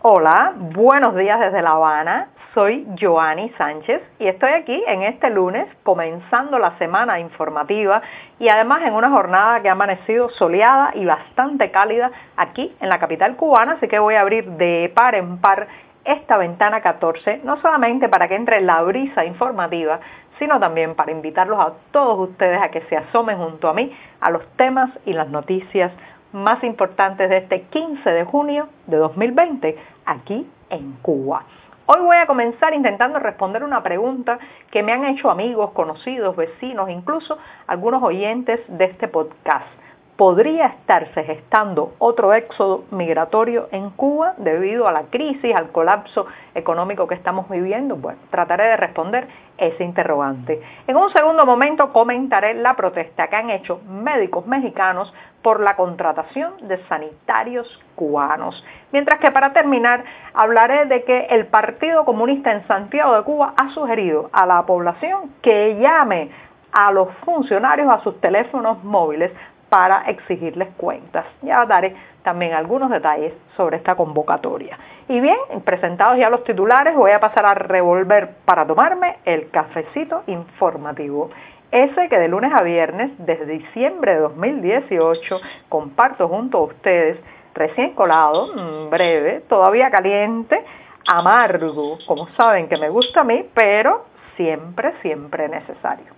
Hola, buenos días desde La Habana. Soy Joanny Sánchez y estoy aquí en este lunes comenzando la semana informativa y además en una jornada que ha amanecido soleada y bastante cálida aquí en la capital cubana, así que voy a abrir de par en par esta ventana 14, no solamente para que entre la brisa informativa, sino también para invitarlos a todos ustedes a que se asomen junto a mí a los temas y las noticias más importantes de este 15 de junio de 2020 aquí en Cuba. Hoy voy a comenzar intentando responder una pregunta que me han hecho amigos, conocidos, vecinos, incluso algunos oyentes de este podcast. ¿Podría estarse gestando otro éxodo migratorio en Cuba debido a la crisis, al colapso económico que estamos viviendo? Bueno, trataré de responder ese interrogante. En un segundo momento comentaré la protesta que han hecho médicos mexicanos por la contratación de sanitarios cubanos. Mientras que para terminar hablaré de que el Partido Comunista en Santiago de Cuba ha sugerido a la población que llame a los funcionarios a sus teléfonos móviles para exigirles cuentas. Ya daré también algunos detalles sobre esta convocatoria. Y bien, presentados ya los titulares, voy a pasar a revolver para tomarme el cafecito informativo. Ese que de lunes a viernes, desde diciembre de 2018, comparto junto a ustedes, recién colado, mm, breve, todavía caliente, amargo, como saben que me gusta a mí, pero siempre, siempre necesario.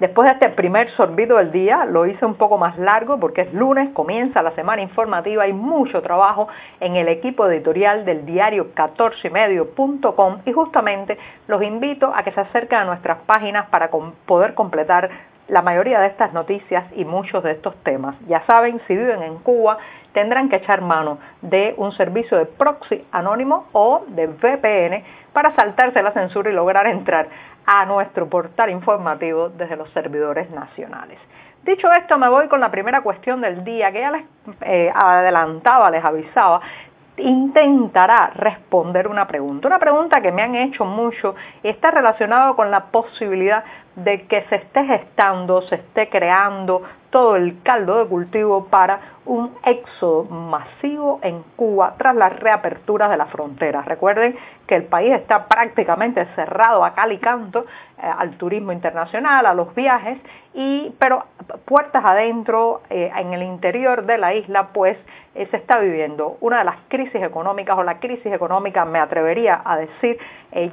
Después de este primer sorbido del día, lo hice un poco más largo porque es lunes, comienza la semana informativa, hay mucho trabajo en el equipo editorial del diario 14medio.com y justamente los invito a que se acerquen a nuestras páginas para poder completar la mayoría de estas noticias y muchos de estos temas. Ya saben, si viven en Cuba, tendrán que echar mano de un servicio de proxy anónimo o de VPN para saltarse la censura y lograr entrar a nuestro portal informativo desde los servidores nacionales. Dicho esto, me voy con la primera cuestión del día que ya les eh, adelantaba, les avisaba, intentará responder una pregunta, una pregunta que me han hecho mucho y está relacionado con la posibilidad de que se esté gestando, se esté creando todo el caldo de cultivo para un éxodo masivo en Cuba tras las reaperturas de las fronteras. Recuerden que el país está prácticamente cerrado a cal y canto eh, al turismo internacional, a los viajes, y, pero puertas adentro, eh, en el interior de la isla, pues eh, se está viviendo una de las crisis económicas o la crisis económica, me atrevería a decir,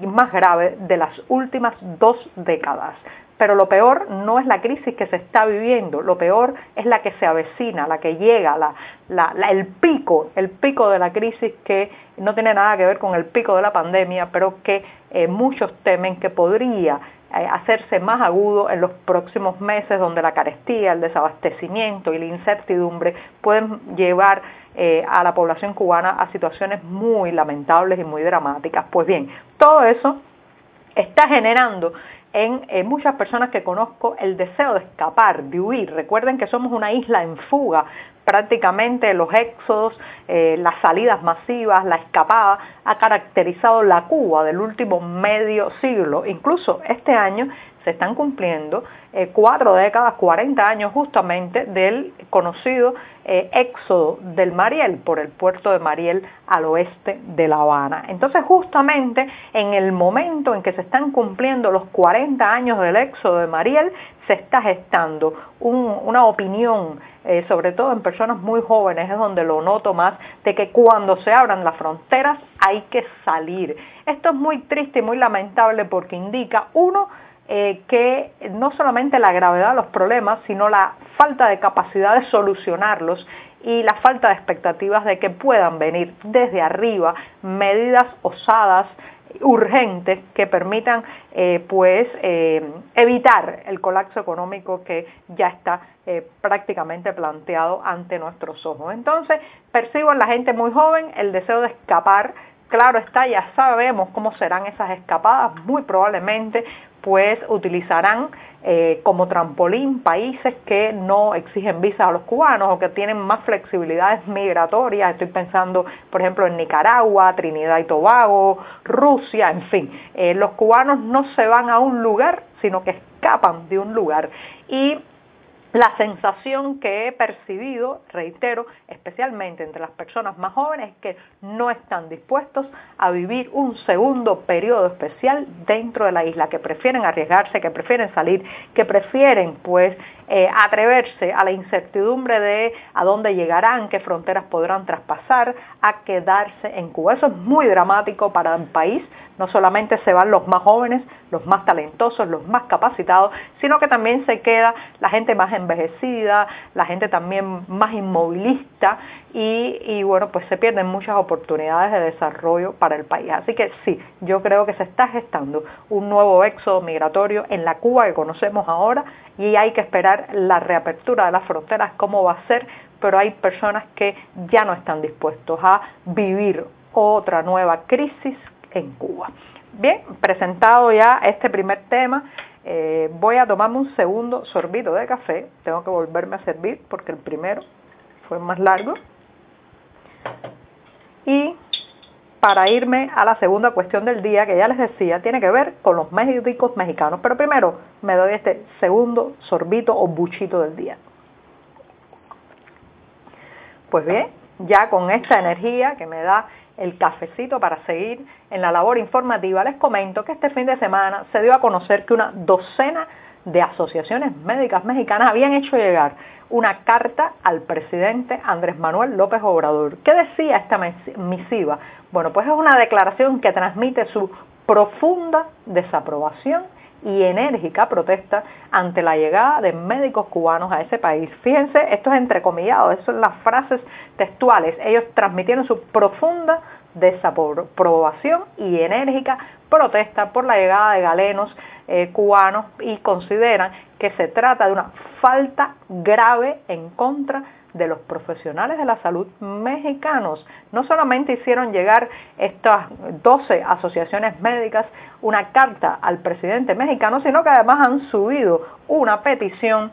más grave de las últimas dos décadas. Pero lo peor no es la crisis que se está viviendo, lo peor es la que se avecina, la que llega, el pico, el pico de la crisis que no tiene nada que ver con el pico de la pandemia, pero que eh, muchos temen que podría eh, hacerse más agudo en los próximos meses, donde la carestía, el desabastecimiento y la incertidumbre pueden llevar eh, a la población cubana a situaciones muy lamentables y muy dramáticas. Pues bien, todo eso está generando en, muchas personas que conozco el deseo de escapar, de huir. Recuerden que somos una isla en fuga, prácticamente los éxodos, eh, las salidas masivas, la escapada, ha caracterizado la Cuba del último medio siglo. Incluso este año se están cumpliendo eh, cuatro décadas, 40 años justamente del conocido eh, éxodo del Mariel por el puerto de Mariel al oeste de La Habana. Entonces justamente en el momento en que se están cumpliendo los 40 años del éxodo de Mariel, se está gestando una opinión, eh, sobre todo en personas muy jóvenes, es donde lo noto más, de que cuando se abran las fronteras hay que salir. Esto es muy triste y muy lamentable porque indica, uno, eh, que no solamente la gravedad de los problemas, sino la falta de capacidad de solucionarlos y la falta de expectativas de que puedan venir desde arriba medidas osadas, urgentes que permitan eh, pues eh, evitar el colapso económico que ya está prácticamente planteado ante nuestros ojos. Entonces percibo en la gente muy joven el deseo de escapar Claro está, ya sabemos cómo serán esas escapadas, muy probablemente pues utilizarán eh, como trampolín países que no exigen visas a los cubanos o que tienen más flexibilidades migratorias. Estoy pensando, por ejemplo, en Nicaragua, Trinidad y Tobago, Rusia, en fin. Eh, los cubanos no se van a un lugar, sino que escapan de un lugar. Y la sensación que he percibido, reitero, especialmente entre las personas más jóvenes, es que no están dispuestos a vivir un segundo periodo especial dentro de la isla, que prefieren arriesgarse, que prefieren salir, que prefieren pues eh, atreverse a la incertidumbre de a dónde llegarán, qué fronteras podrán traspasar, a quedarse en Cuba. Eso es muy dramático para el país. No solamente se van los más jóvenes, los más talentosos, los más capacitados, sino que también se queda la gente más envejecida, la gente también más inmovilista y, bueno, pues se pierden muchas oportunidades de desarrollo para el país. Así que sí, yo creo que se está gestando un nuevo éxodo migratorio en la Cuba que conocemos ahora y hay que esperar la reapertura de las fronteras, cómo va a ser, pero hay personas que ya no están dispuestos a vivir otra nueva crisis en Cuba. Bien, presentado ya este primer tema, eh, voy a tomarme un segundo sorbito de café, tengo que volverme a servir porque el primero fue más largo. Y para irme a la segunda cuestión del día, que ya les decía, tiene que ver con los médicos mexicanos. Pero primero me doy este segundo sorbito o buchito del día. Pues bien, ya con esta energía que me da el cafecito para seguir en la labor informativa, les comento que este fin de semana se dio a conocer que una docena de asociaciones médicas mexicanas habían hecho llegar una carta al presidente Andrés Manuel López Obrador. ¿Qué decía esta misiva? Bueno, pues es una declaración que transmite su profunda desaprobación y enérgica protesta ante la llegada de médicos cubanos a ese país. Fíjense, esto es entrecomillado, eso son las frases textuales. Ellos transmitieron su profunda desaprobación y enérgica protesta por la llegada de galenos eh, cubanos y consideran que se trata de una falta grave en contra de los profesionales de la salud mexicanos. No solamente hicieron llegar estas 12 asociaciones médicas una carta al presidente mexicano, sino que además han subido una petición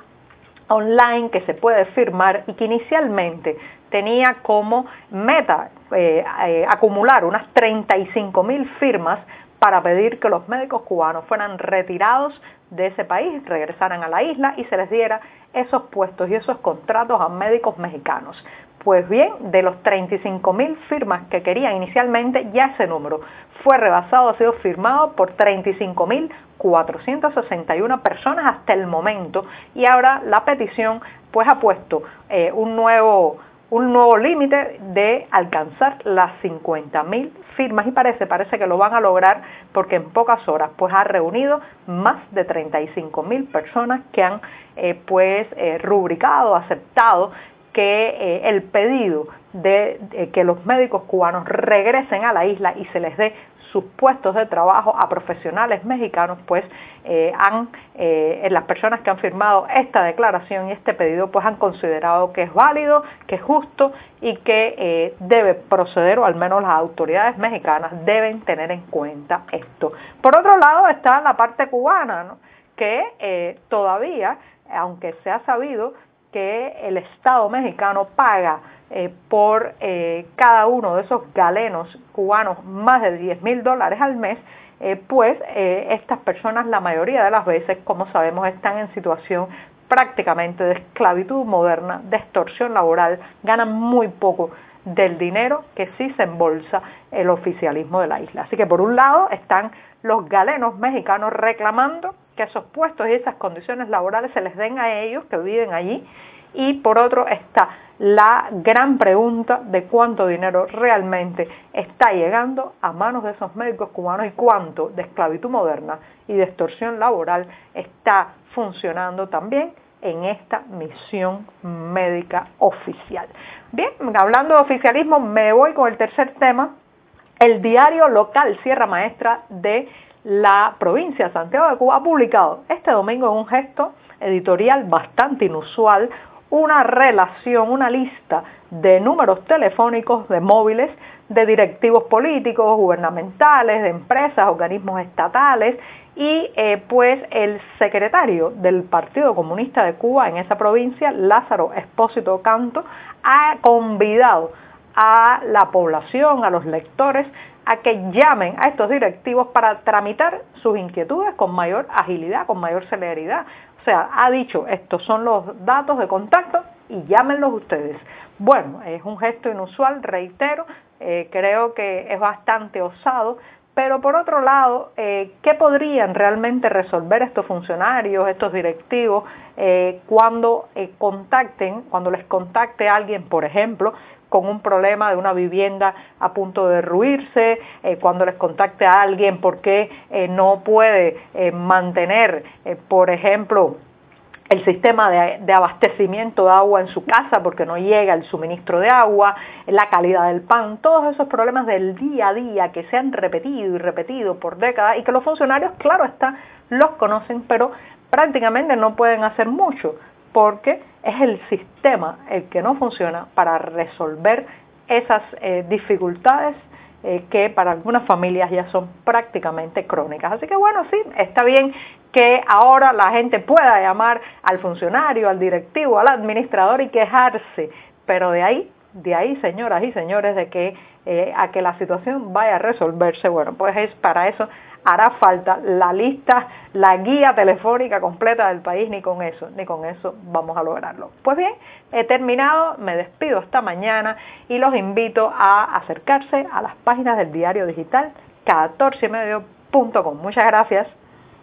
online que se puede firmar y que inicialmente tenía como meta eh, eh, acumular unas 35 mil firmas para pedir que los médicos cubanos fueran retirados de ese país, regresaran a la isla y se les diera esos puestos y esos contratos a médicos mexicanos. Pues bien, de los 35 mil firmas que querían inicialmente, ya ese número fue rebasado, ha sido firmado por 35 mil 461 personas hasta el momento y ahora la petición pues ha puesto eh, un nuevo un nuevo límite de alcanzar las 50.000 firmas. Y parece, parece que lo van a lograr porque en pocas horas pues ha reunido más de 35.000 personas que han eh, pues eh, rubricado, aceptado que eh, el pedido de que los médicos cubanos regresen a la isla y se les dé sus puestos de trabajo a profesionales mexicanos, pues eh, han, eh, las personas que han firmado esta declaración y este pedido, pues han considerado que es válido, que es justo y que eh, debe proceder, o al menos las autoridades mexicanas deben tener en cuenta esto. Por otro lado está la parte cubana, que todavía, aunque se ha sabido que el Estado mexicano paga eh, por eh, cada uno de esos galenos cubanos más de 10 mil dólares al mes, eh, pues estas personas la mayoría de las veces, como sabemos, están en situación prácticamente de esclavitud moderna, de extorsión laboral, ganan muy poco del dinero que sí se embolsa el oficialismo de la isla. Así que por un lado están los galenos mexicanos reclamando que esos puestos y esas condiciones laborales se les den a ellos que viven allí y por otro está la gran pregunta de cuánto dinero realmente está llegando a manos de esos médicos cubanos y cuánto de esclavitud moderna y de extorsión laboral está funcionando también en esta misión médica oficial. Bien, hablando de oficialismo, me voy con el tercer tema. El diario local Sierra Maestra de la provincia de Santiago de Cuba ha publicado este domingo en un gesto editorial bastante inusual una relación, una lista de números telefónicos de móviles de directivos políticos, gubernamentales, de empresas, organismos estatales y eh, pues el secretario del Partido Comunista de Cuba en esa provincia, Lázaro Espósito Canto, ha convidado a la población, a los lectores, a que llamen a estos directivos para tramitar sus inquietudes con mayor agilidad, con mayor celeridad. O sea, ha dicho, estos son los datos de contacto y llámenlos ustedes. Bueno, es un gesto inusual, reitero, eh, creo que es bastante osado, pero por otro lado, eh, ¿qué podrían realmente resolver estos funcionarios, estos directivos, eh, cuando contacten, cuando les contacte alguien, por ejemplo, con un problema de una vivienda a punto de derruirse, cuando les contacte a alguien porque no puede mantener, por ejemplo, el sistema de, abastecimiento de agua en su casa porque no llega el suministro de agua, la calidad del pan, todos esos problemas del día a día que se han repetido y repetido por décadas y que los funcionarios, claro está, los conocen, pero prácticamente no pueden hacer mucho porque es el sistema el que no funciona para resolver esas eh, dificultades eh, que para algunas familias ya son prácticamente crónicas. Así que bueno, sí, está bien que ahora la gente pueda llamar al funcionario, al directivo, al administrador y quejarse, pero de ahí, de ahí, señoras y señores, de que eh, a que la situación vaya a resolverse, bueno, pues es para eso hará falta la lista, la guía telefónica completa del país, ni con eso, ni con eso vamos a lograrlo. Pues bien, he terminado, me despido esta mañana y los invito a acercarse a las páginas del diario digital 14medio.com. Muchas gracias.